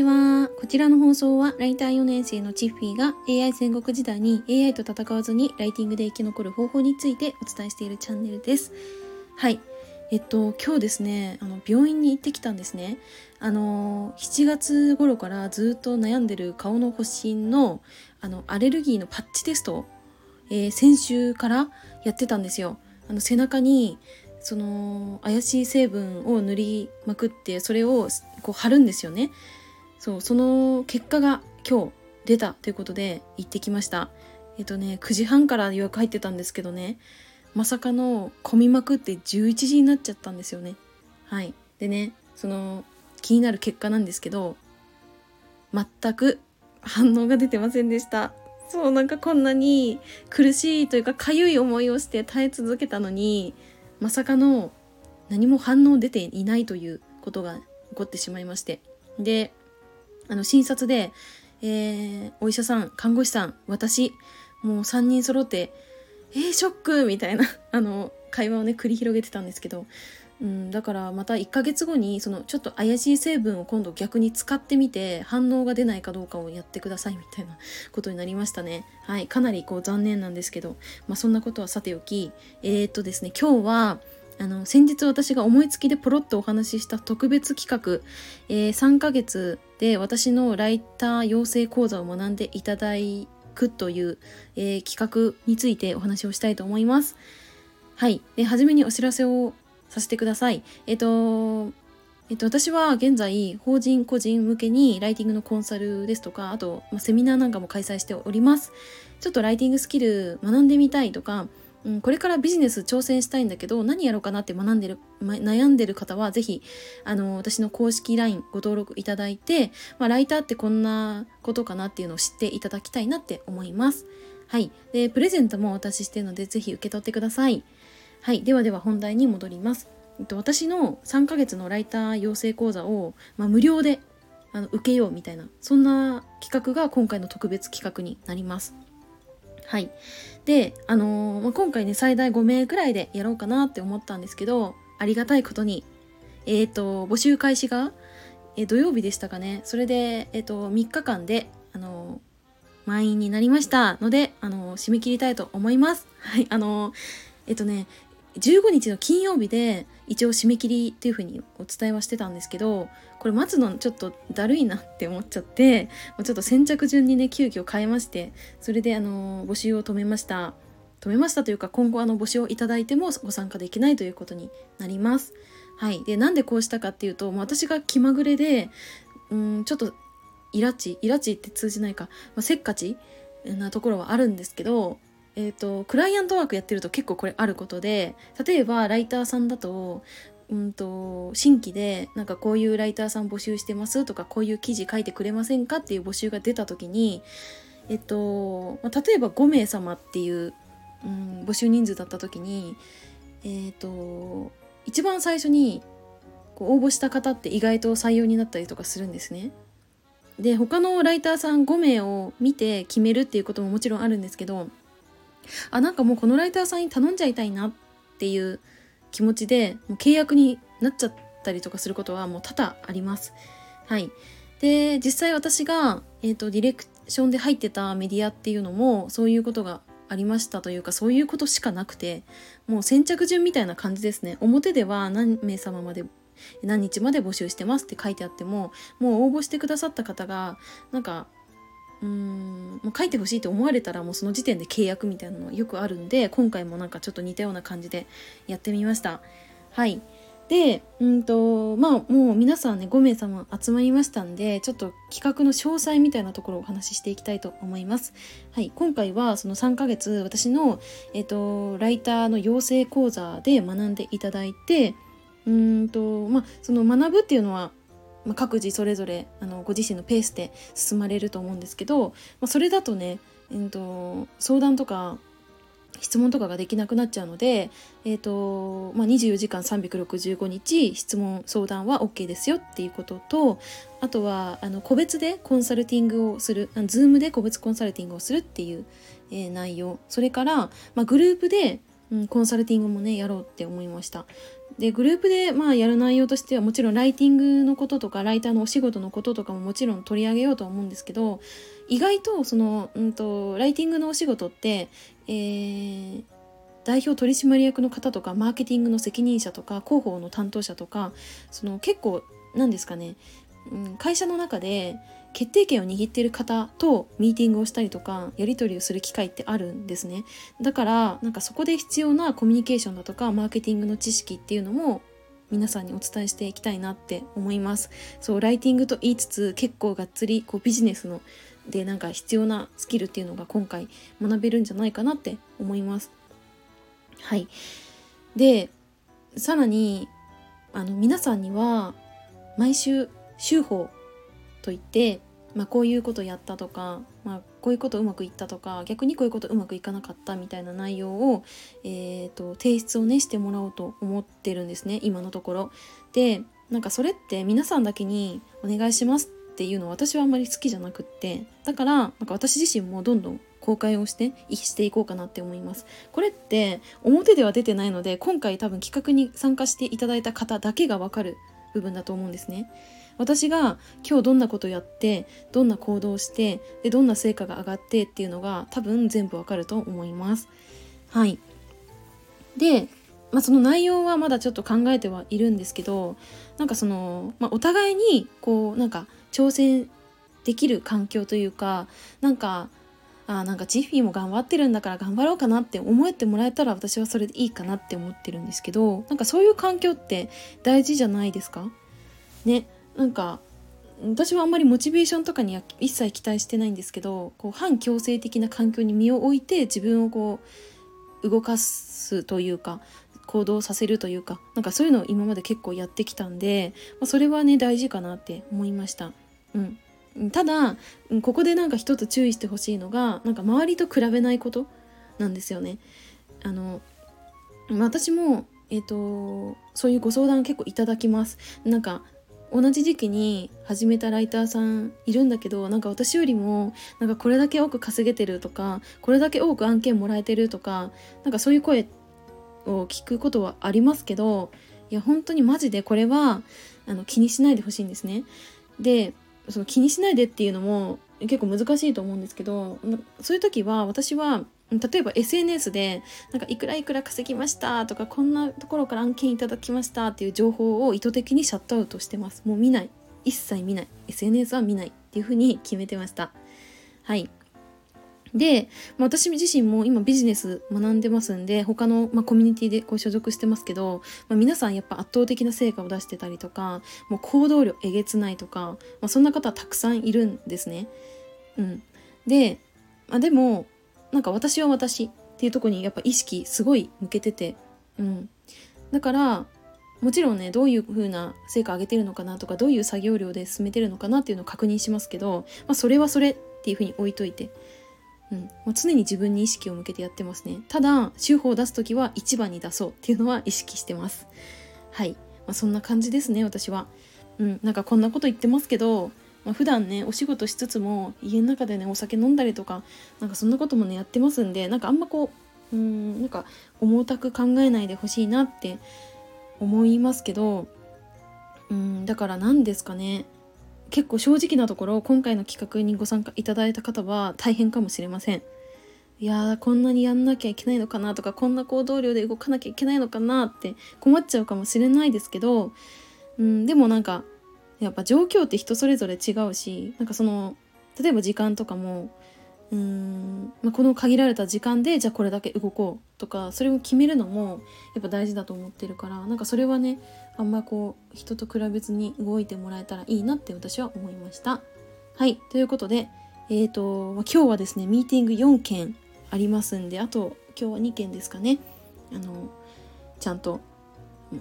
ちは。こちらの放送は、ライター4年生のチッフィーが AI 戦国時代に AI と戦わずにライティングで生き残る方法についてお伝えしているチャンネルです。はい。えっと、今日ですね、あの、病院に行ってきたんですね。あの、7月頃からずっと悩んでる顔の発疹の、あの、アレルギーのパッチテスト、えー、先週からやってたんですよ。あの、背中に、その怪しい成分を塗りまくってそれをこう貼るんですよねそうその結果が今日出たということで行ってきました。えっとね9時半から予約入ってたんですけどねまさかの混みまくって11時になっちゃったんですよね。はい。でねその気になる結果なんですけど全く反応が出てませんでした。そうなんかこんなに苦しいというかかゆい思いをして耐え続けたのにまさかの何も反応出ていないということが起こってしまいまして。であの診察で、えー、お医者さん看護師さん私もう3人揃って「えー、ショック!」みたいな あの会話をね繰り広げてたんですけど、うん、だからまた1ヶ月後にそのちょっと怪しい成分を今度逆に使ってみて反応が出ないかどうかをやってくださいみたいなことになりましたね。はいかなりこう残念なんですけど、まあ、そんなことはさておきえー、っとですね今日はあの先日私が思いつきでポロッとお話しした特別企画、えー、3ヶ月で私のライター養成講座を学んでいただくという、えー、企画についてお話をしたいと思います。はい。で、初めにお知らせをさせてください。えっ、と、えっと、私は現在、法人個人向けにライティングのコンサルですとか、あと、ま、セミナーなんかも開催しております。ちょっとライティングスキル学んでみたいとか、うん、これからビジネス挑戦したいんだけど何やろうかなって学んでる、悩んでる方はぜひあの私の公式 LINE ご登録いただいて、まあ、ライターってこんなことかなっていうのを知っていただきたいなって思います。はい。で、プレゼントもお渡ししてるのでぜひ受け取ってください。はい。ではでは本題に戻ります。私の3ヶ月のライター養成講座を、まあ、無料であの受けようみたいなそんな企画が今回の特別企画になります。はい。で、あのー、まあ、今回ね、最大5名くらいでやろうかなって思ったんですけど、ありがたいことに、えっ、ー、と、募集開始が、えー、土曜日でしたかね。それで、えっ、と、3日間で、あの満員になりましたので、あの締め切りたいと思います。はい、あのえっとね、15日の金曜日で一応締め切りっていう風にお伝えはしてたんですけどこれ待つのちょっとだるいなって思っちゃってちょっと先着順にね急遽変えましてそれであの募集を止めました。止めましたというか今後あの募集をいただいてもご参加できないということになります。はい。でなんでこうしたかっていうと私が気まぐれでうんちょっとイラチイラチって通じないか、まあ、せっかちなところはあるんですけどえーと、クライアントワークやってると結構これあることで例えばライターさんだと,、うんと、新規でなんかこういうライターさん募集してますとかこういう記事書いてくれませんかっていう募集が出た時に、えっとまあ、例えば5名様っていう、うん、募集人数だった時に、えっと一番最初に応募した方って意外と採用になったりとかするんですね。で他のライターさん5名を見て決めるっていうことももちろんあるんですけどあなんかもうこのライターさんに頼んじゃいたいなっていう気持ちでもう契約になっちゃったりとかすることはもう多々あります。はい。で実際私が、えーと、ディレクションで入ってたメディアっていうのもそういうことがありましたというかそういうことしかなくてもう先着順みたいな感じですね表では何名様まで何日まで募集してますって書いてあってももう応募してくださった方がなんかうんもう書いてほしいと思われたらもうその時点で契約みたいなのよくあるんで今回もなんかちょっと似たような感じでやってみました。はい。でうんとまあもう皆さんね5名様集まりましたんでちょっと企画の詳細みたいなところをお話ししていきたいと思います。はい。今回はその3ヶ月私のえっ、とライターの養成講座で学んでいただいてうんとまあその学ぶっていうのはまあ、各自それぞれあのご自身のペースで進まれると思うんですけど、まあ、それだとね、えーと、相談とか質問とかができなくなっちゃうので、えーとまあ、24時間365日質問相談は OK ですよっていうこととあとはあの個別でコンサルティングをする Zoom で個別コンサルティングをするっていう、えー、内容。それから、まあ、グループでうん、コンサルティングもねやろうって思いました。でグループでまあやる内容としてはもちろんライティングのこととかライターのお仕事のこととかももちろん取り上げようとは思うんですけど意外とその、うんと、ライティングのお仕事って、えー、代表取締役の方とかマーケティングの責任者とか広報の担当者とかその結構何ですかね、うん、会社の中で決定権を握っている方とミーティングをしたりとかやり取りをする機会ってあるんですね。だからなんかそこで必要なコミュニケーションだとかマーケティングの知識っていうのも皆さんにお伝えしていきたいなって思います。そうライティングと言いつつ結構がっつりこうビジネスのでなんか必要なスキルっていうのが今回学べるんじゃないかなって思います。はい。でさらにあの皆さんには毎週週報といって、まあ、こういうことやったとか、まあ、こういうことうまくいったとか逆にこういうことうまくいかなかったみたいな内容を、えーと、提出をねしてもらおうと思ってるんですね今のところ。でなんかそれって皆さんだけにお願いしますっていうのは私はあんまり好きじゃなくってだからなんか私自身もどんどん公開をしてしていこうかなって思いますこれって表では出てないので今回多分企画に参加していただいた方だけがわかる部分だと思うんですね私が今日どんなことやってどんな行動してでどんな成果が上がってっていうのが多分全部わかると思います。はい。で、まあ、その内容はまだちょっと考えてはいるんですけどなんかその、まあ、お互いにこうなんか挑戦できる環境というかなんかあなんかジッフィーも頑張ってるんだから頑張ろうかなって思えてもらえたら私はそれでいいかなって思ってるんですけどなんかそういう環境って大事じゃないですか？ね。なんか私はあんまりモチベーションとかには一切期待してないんですけどこう反強制的な環境に身を置いて自分をこう動かすというか行動させるというかなんかそういうのを今まで結構やってきたんで、まあ、それはね大事かなって思いました。うんただここでなんか一つ注意してほしいのがなんか周りと比べないことなんですよね。あの私もえーとそういうご相談結構いただきます。なんか同じ時期に始めたライターさんいるんだけどなんか私よりもなんかこれだけ多く稼げてるとかこれだけ多く案件もらえてるとかなんかそういう声を聞くことはありますけどいや本当にマジでこれはあの気にしないでほしいんですね。でその気にしないでっていうのも結構難しいと思うんですけどそういう時は私は例えば SNS でなんかいくらいくら稼ぎましたとかこんなところから案件いただきましたっていう情報を意図的にシャットアウトしてます。もう見ない。一切見ない。SNS は見ないっていうふうに決めてました。はい。で、まあ、私自身も今ビジネス学んでますんで他の、まあ、コミュニティでこう所属してますけど、まあ、皆さんやっぱ圧倒的な成果を出してたりとかもう行動量えげつないとか、まあ、そんな方はたくさんいるんですね。うん、で、まあ、でもなんか私は私っていうとこにやっぱ意識すごい向けてて、うん、だからもちろんねどういう風な成果上げてるのかなとかどういう作業量で進めてるのかなっていうのを確認しますけど、まあ、それはそれっていう風に置いといて、うん、もう常に自分に意識を向けてやってますね。ただ週報を出す時は一番に出そうっていうのは意識してます。はい、まあ、そんな感じですね私は。うん。なんかこんなこと言ってますけどまあ、普段ねお仕事しつつも家の中でねお酒飲んだりとかなんかそんなこともねやってますんでなんかあんまこううんなんか重たく考えないでほしいなって思いますけどうんだから何ですかね結構正直なところ今回の企画にご参加いただいた方は大変かもしれません。いやーこんなにやんなきゃいけないのかなとかこんな行動量で動かなきゃいけないのかなって困っちゃうかもしれないですけど、うん、でもなんかやっぱ状況って人それぞれ違うしなんかその例えば時間とかもうーん、まあ、この限られた時間でじゃあこれだけ動こうとかそれを決めるのもやっぱ大事だと思ってるからなんかそれはねあんまこう人と比べずに動いてもらえたらいいなって私は思いました。はいということでえーと、ま、今日はですねミーティング4件ありますんであと今日は2件ですかねあのちゃんと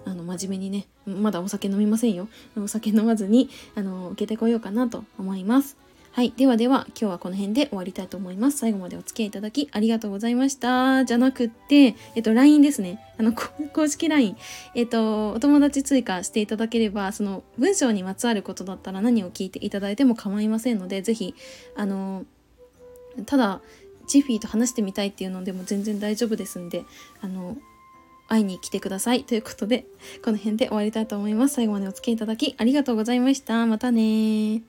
あの真面目にねまだお酒飲みませんよ。お酒飲まずにあの受けてこようかなと思います。はい。ではでは今日はこの辺で終わりたいと思います。最後までお付き合いいただきありがとうございました。じゃなくってえっと LINE ですね。あの公式 LINE えっとお友達追加していただければその文章にまつわることだったら何を聞いていただいても構いませんので是非あのただジフィーと話してみたいっていうのでも全然大丈夫ですんであの会いに来てください。ということでこの辺で終わりたいと思います。最後までお付き合いいただきありがとうございました。またね